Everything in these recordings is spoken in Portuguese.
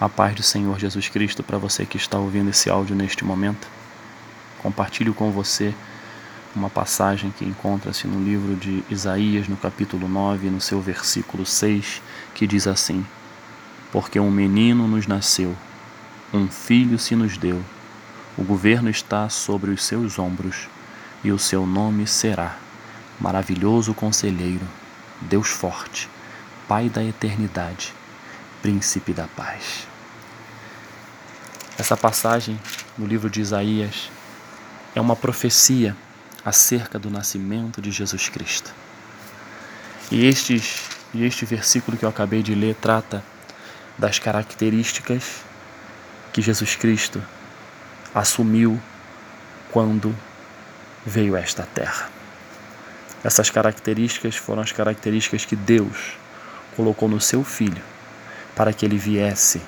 A paz do Senhor Jesus Cristo para você que está ouvindo esse áudio neste momento. Compartilho com você uma passagem que encontra-se no livro de Isaías, no capítulo 9, no seu versículo 6, que diz assim: Porque um menino nos nasceu, um filho se nos deu, o governo está sobre os seus ombros, e o seu nome será Maravilhoso Conselheiro, Deus Forte, Pai da Eternidade, Príncipe da Paz. Essa passagem no livro de Isaías é uma profecia acerca do nascimento de Jesus Cristo. E, estes, e este versículo que eu acabei de ler trata das características que Jesus Cristo assumiu quando veio a esta terra. Essas características foram as características que Deus colocou no seu Filho para que ele viesse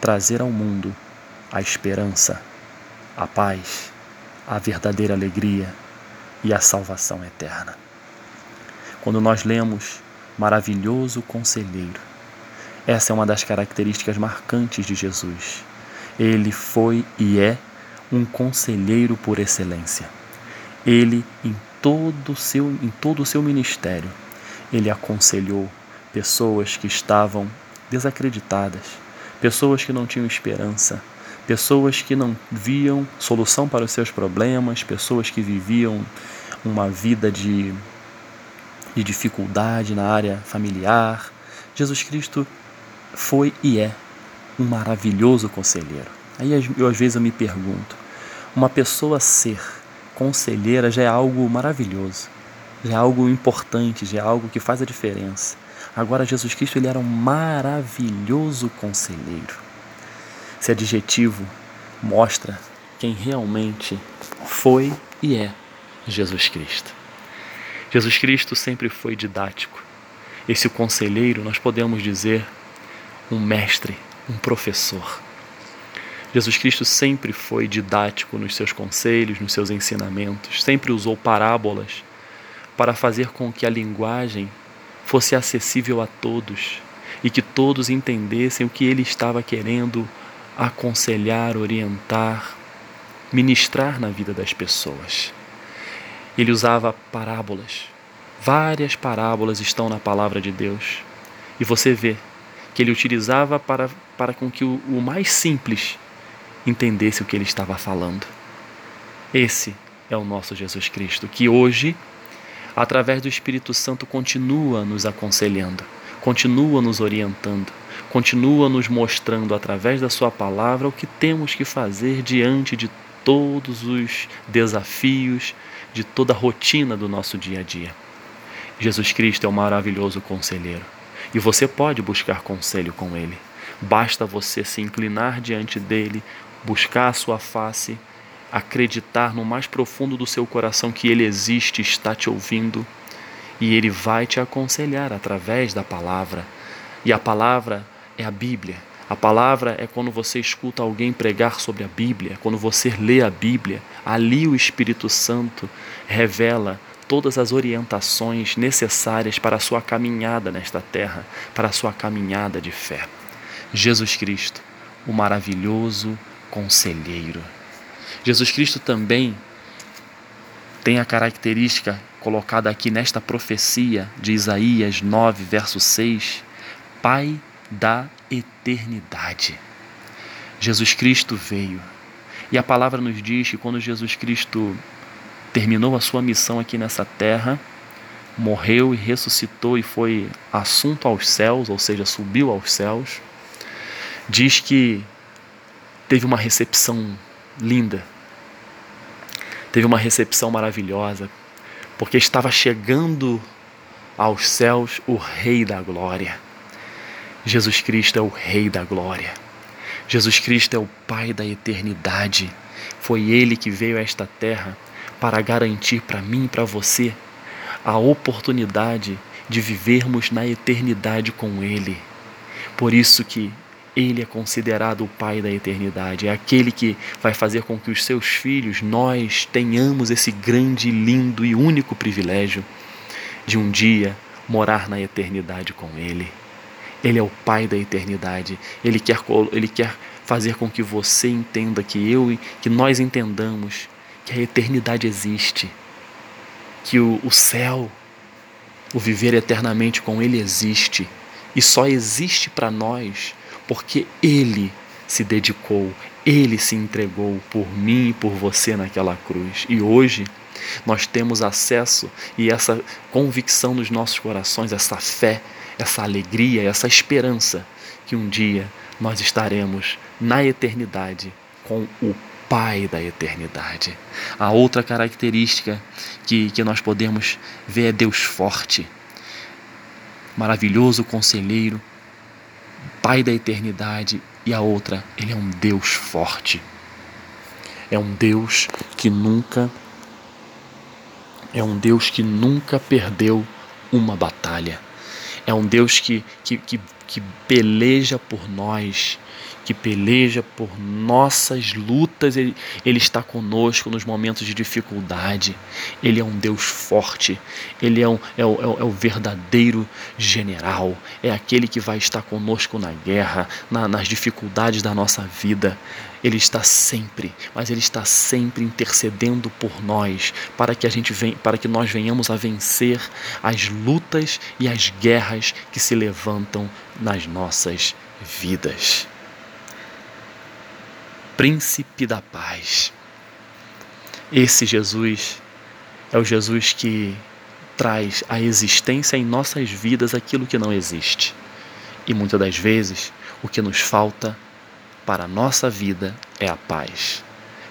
trazer ao mundo a esperança, a paz, a verdadeira alegria e a salvação eterna. Quando nós lemos Maravilhoso Conselheiro, essa é uma das características marcantes de Jesus. Ele foi e é um conselheiro por excelência. Ele, em todo, seu, em todo o seu ministério, ele aconselhou pessoas que estavam desacreditadas, pessoas que não tinham esperança, pessoas que não viam solução para os seus problemas, pessoas que viviam uma vida de, de dificuldade na área familiar. Jesus Cristo foi e é um maravilhoso conselheiro. Aí eu, às vezes eu me pergunto, uma pessoa ser conselheira já é algo maravilhoso, já é algo importante, já é algo que faz a diferença. Agora Jesus Cristo ele era um maravilhoso conselheiro. Esse adjetivo mostra quem realmente foi e é Jesus Cristo. Jesus Cristo sempre foi didático. Esse conselheiro, nós podemos dizer, um mestre, um professor. Jesus Cristo sempre foi didático nos seus conselhos, nos seus ensinamentos, sempre usou parábolas para fazer com que a linguagem fosse acessível a todos e que todos entendessem o que ele estava querendo aconselhar, orientar, ministrar na vida das pessoas. Ele usava parábolas. Várias parábolas estão na palavra de Deus. E você vê que ele utilizava para, para com que o, o mais simples entendesse o que ele estava falando. Esse é o nosso Jesus Cristo, que hoje, através do Espírito Santo, continua nos aconselhando, continua nos orientando, continua nos mostrando através da Sua palavra o que temos que fazer diante de todos os desafios, de toda a rotina do nosso dia a dia. Jesus Cristo é um maravilhoso conselheiro e você pode buscar conselho com Ele. Basta você se inclinar diante dele, buscar a sua face, acreditar no mais profundo do seu coração que Ele existe, está te ouvindo e Ele vai te aconselhar através da palavra. E a palavra é a Bíblia. A palavra é quando você escuta alguém pregar sobre a Bíblia, quando você lê a Bíblia, ali o Espírito Santo revela todas as orientações necessárias para a sua caminhada nesta terra, para a sua caminhada de fé. Jesus Cristo, o maravilhoso conselheiro. Jesus Cristo também tem a característica colocada aqui nesta profecia de Isaías 9, verso 6, Pai da eternidade. Jesus Cristo veio. E a palavra nos diz que quando Jesus Cristo terminou a sua missão aqui nessa terra, morreu e ressuscitou e foi assunto aos céus, ou seja, subiu aos céus, diz que teve uma recepção linda, teve uma recepção maravilhosa, porque estava chegando aos céus o Rei da Glória. Jesus Cristo é o Rei da glória. Jesus Cristo é o Pai da eternidade. Foi Ele que veio a esta terra para garantir para mim e para você a oportunidade de vivermos na eternidade com Ele. Por isso que Ele é considerado o Pai da eternidade, é aquele que vai fazer com que os seus filhos, nós, tenhamos esse grande, lindo e único privilégio de um dia morar na eternidade com Ele. Ele é o Pai da eternidade. Ele quer, ele quer fazer com que você entenda que eu e que nós entendamos que a eternidade existe, que o, o céu, o viver eternamente com Ele existe e só existe para nós porque Ele se dedicou, Ele se entregou por mim e por você naquela cruz. E hoje nós temos acesso e essa convicção nos nossos corações, essa fé, essa alegria, essa esperança que um dia nós estaremos na eternidade com o Pai da eternidade. A outra característica que, que nós podemos ver é Deus forte, maravilhoso conselheiro, Pai da eternidade, e a outra, Ele é um Deus forte. É um Deus que nunca é um Deus que nunca perdeu uma batalha. É um Deus que, que, que, que peleja por nós, que peleja por nossas lutas, ele, ele está conosco nos momentos de dificuldade. Ele é um Deus forte, ele é, um, é, o, é o é verdadeiro general, é aquele que vai estar conosco na guerra, na, nas dificuldades da nossa vida. Ele está sempre, mas ele está sempre intercedendo por nós, para que a gente vem, para que nós venhamos a vencer as lutas e as guerras que se levantam nas nossas vidas. Príncipe da paz. Esse Jesus é o Jesus que traz à existência em nossas vidas aquilo que não existe. E muitas das vezes o que nos falta para a nossa vida é a paz.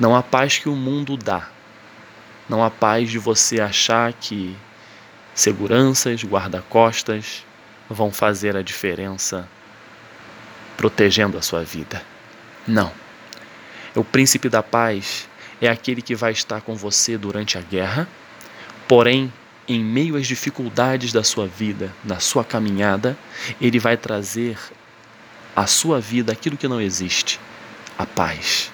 Não a paz que o mundo dá. Não a paz de você achar que seguranças, guarda-costas vão fazer a diferença protegendo a sua vida. Não. O príncipe da paz é aquele que vai estar com você durante a guerra, porém, em meio às dificuldades da sua vida, na sua caminhada, ele vai trazer à sua vida aquilo que não existe, a paz.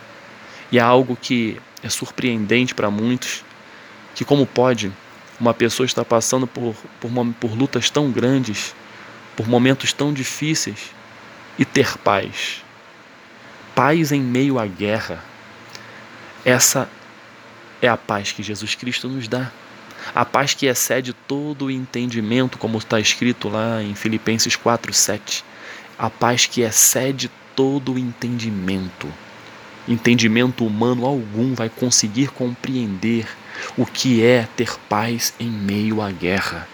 E é algo que é surpreendente para muitos, que como pode uma pessoa estar passando por, por, por lutas tão grandes, por momentos tão difíceis e ter paz paz em meio à guerra. Essa é a paz que Jesus Cristo nos dá. A paz que excede todo o entendimento, como está escrito lá em Filipenses 4:7. A paz que excede todo o entendimento. Entendimento humano algum vai conseguir compreender o que é ter paz em meio à guerra,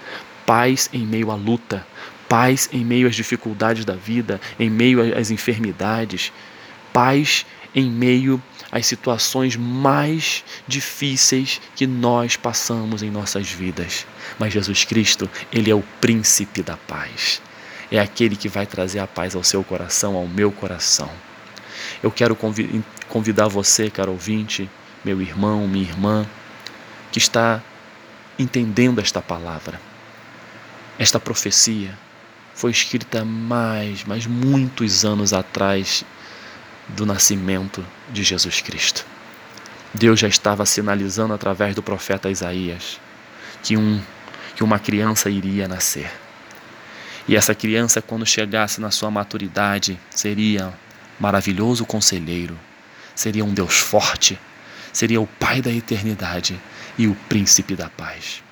paz em meio à luta, paz em meio às dificuldades da vida, em meio às enfermidades, paz em meio às situações mais difíceis que nós passamos em nossas vidas. Mas Jesus Cristo, Ele é o príncipe da paz. É aquele que vai trazer a paz ao seu coração, ao meu coração. Eu quero convidar você, caro ouvinte, meu irmão, minha irmã, que está entendendo esta palavra. Esta profecia foi escrita mais, mas muitos anos atrás do nascimento de Jesus Cristo. Deus já estava sinalizando através do profeta Isaías que, um, que uma criança iria nascer. E essa criança, quando chegasse na sua maturidade, seria maravilhoso conselheiro, seria um Deus forte, seria o Pai da eternidade e o Príncipe da paz.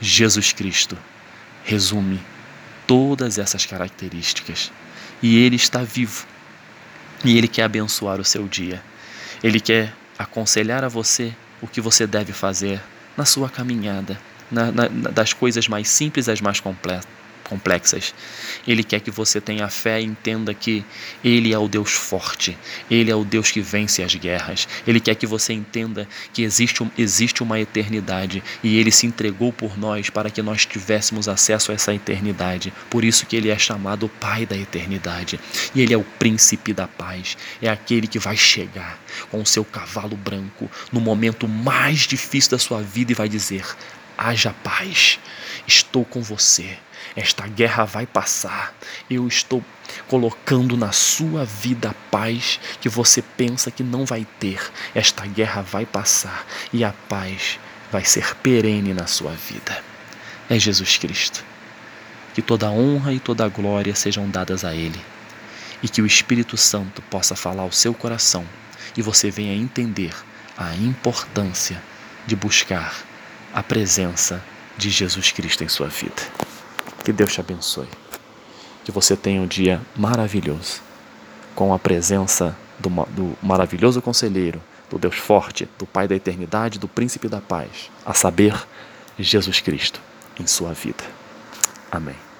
Jesus Cristo resume todas essas características e ele está vivo e Ele quer abençoar o seu dia. Ele quer aconselhar a você o que você deve fazer na sua caminhada, na, na, das coisas mais simples às mais completas complexas. Ele quer que você tenha fé e entenda que Ele é o Deus forte, Ele é o Deus que vence as guerras. Ele quer que você entenda que existe, existe uma eternidade e Ele se entregou por nós para que nós tivéssemos acesso a essa eternidade. Por isso que Ele é chamado Pai da eternidade. E Ele é o príncipe da paz, é aquele que vai chegar com o seu cavalo branco no momento mais difícil da sua vida e vai dizer: haja paz, estou com você. Esta guerra vai passar. Eu estou colocando na sua vida a paz que você pensa que não vai ter. Esta guerra vai passar e a paz vai ser perene na sua vida. É Jesus Cristo. que toda honra e toda glória sejam dadas a Ele e que o Espírito Santo possa falar ao seu coração e você venha entender a importância de buscar a presença de Jesus Cristo em sua vida. Que Deus te abençoe. Que você tenha um dia maravilhoso com a presença do, do maravilhoso conselheiro, do Deus forte, do Pai da eternidade, do Príncipe da paz, a saber, Jesus Cristo em sua vida. Amém.